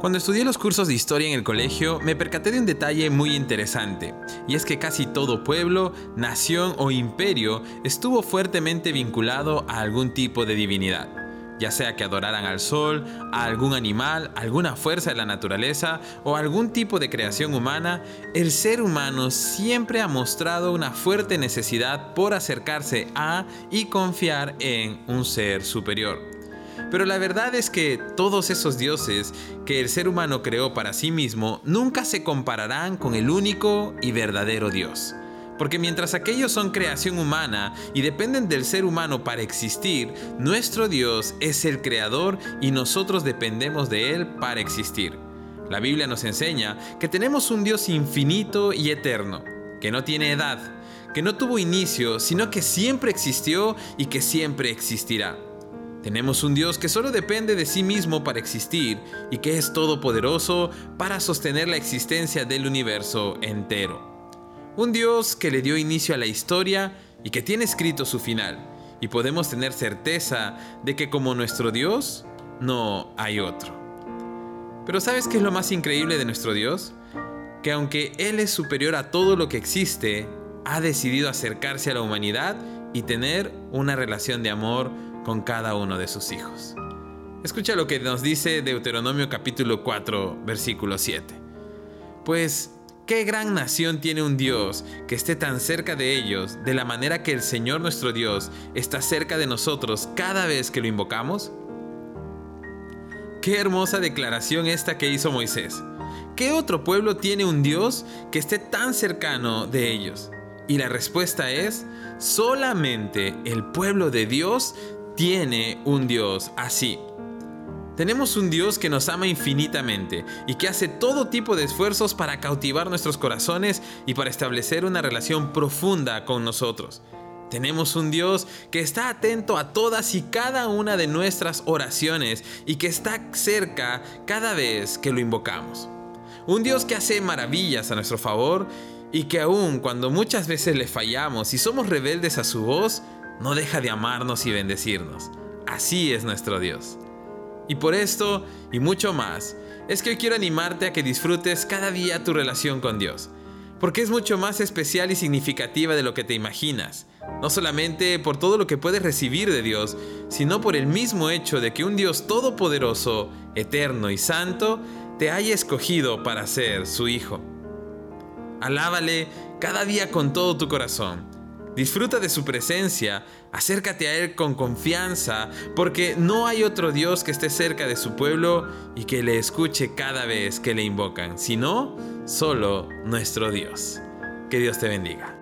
Cuando estudié los cursos de historia en el colegio, me percaté de un detalle muy interesante, y es que casi todo pueblo, nación o imperio estuvo fuertemente vinculado a algún tipo de divinidad, ya sea que adoraran al sol, a algún animal, alguna fuerza de la naturaleza o algún tipo de creación humana, el ser humano siempre ha mostrado una fuerte necesidad por acercarse a y confiar en un ser superior. Pero la verdad es que todos esos dioses que el ser humano creó para sí mismo nunca se compararán con el único y verdadero Dios. Porque mientras aquellos son creación humana y dependen del ser humano para existir, nuestro Dios es el creador y nosotros dependemos de Él para existir. La Biblia nos enseña que tenemos un Dios infinito y eterno, que no tiene edad, que no tuvo inicio, sino que siempre existió y que siempre existirá. Tenemos un Dios que solo depende de sí mismo para existir y que es todopoderoso para sostener la existencia del universo entero. Un Dios que le dio inicio a la historia y que tiene escrito su final. Y podemos tener certeza de que como nuestro Dios, no hay otro. Pero ¿sabes qué es lo más increíble de nuestro Dios? Que aunque Él es superior a todo lo que existe, ha decidido acercarse a la humanidad y tener una relación de amor con cada uno de sus hijos. Escucha lo que nos dice Deuteronomio capítulo 4, versículo 7. Pues, ¿qué gran nación tiene un Dios que esté tan cerca de ellos de la manera que el Señor nuestro Dios está cerca de nosotros cada vez que lo invocamos? Qué hermosa declaración esta que hizo Moisés. ¿Qué otro pueblo tiene un Dios que esté tan cercano de ellos? Y la respuesta es, solamente el pueblo de Dios tiene un Dios así. Tenemos un Dios que nos ama infinitamente y que hace todo tipo de esfuerzos para cautivar nuestros corazones y para establecer una relación profunda con nosotros. Tenemos un Dios que está atento a todas y cada una de nuestras oraciones y que está cerca cada vez que lo invocamos. Un Dios que hace maravillas a nuestro favor y que aun cuando muchas veces le fallamos y somos rebeldes a su voz, no deja de amarnos y bendecirnos. Así es nuestro Dios. Y por esto y mucho más, es que hoy quiero animarte a que disfrutes cada día tu relación con Dios, porque es mucho más especial y significativa de lo que te imaginas, no solamente por todo lo que puedes recibir de Dios, sino por el mismo hecho de que un Dios todopoderoso, eterno y santo, te haya escogido para ser su hijo. Alábale cada día con todo tu corazón Disfruta de su presencia, acércate a Él con confianza, porque no hay otro Dios que esté cerca de su pueblo y que le escuche cada vez que le invocan, sino solo nuestro Dios. Que Dios te bendiga.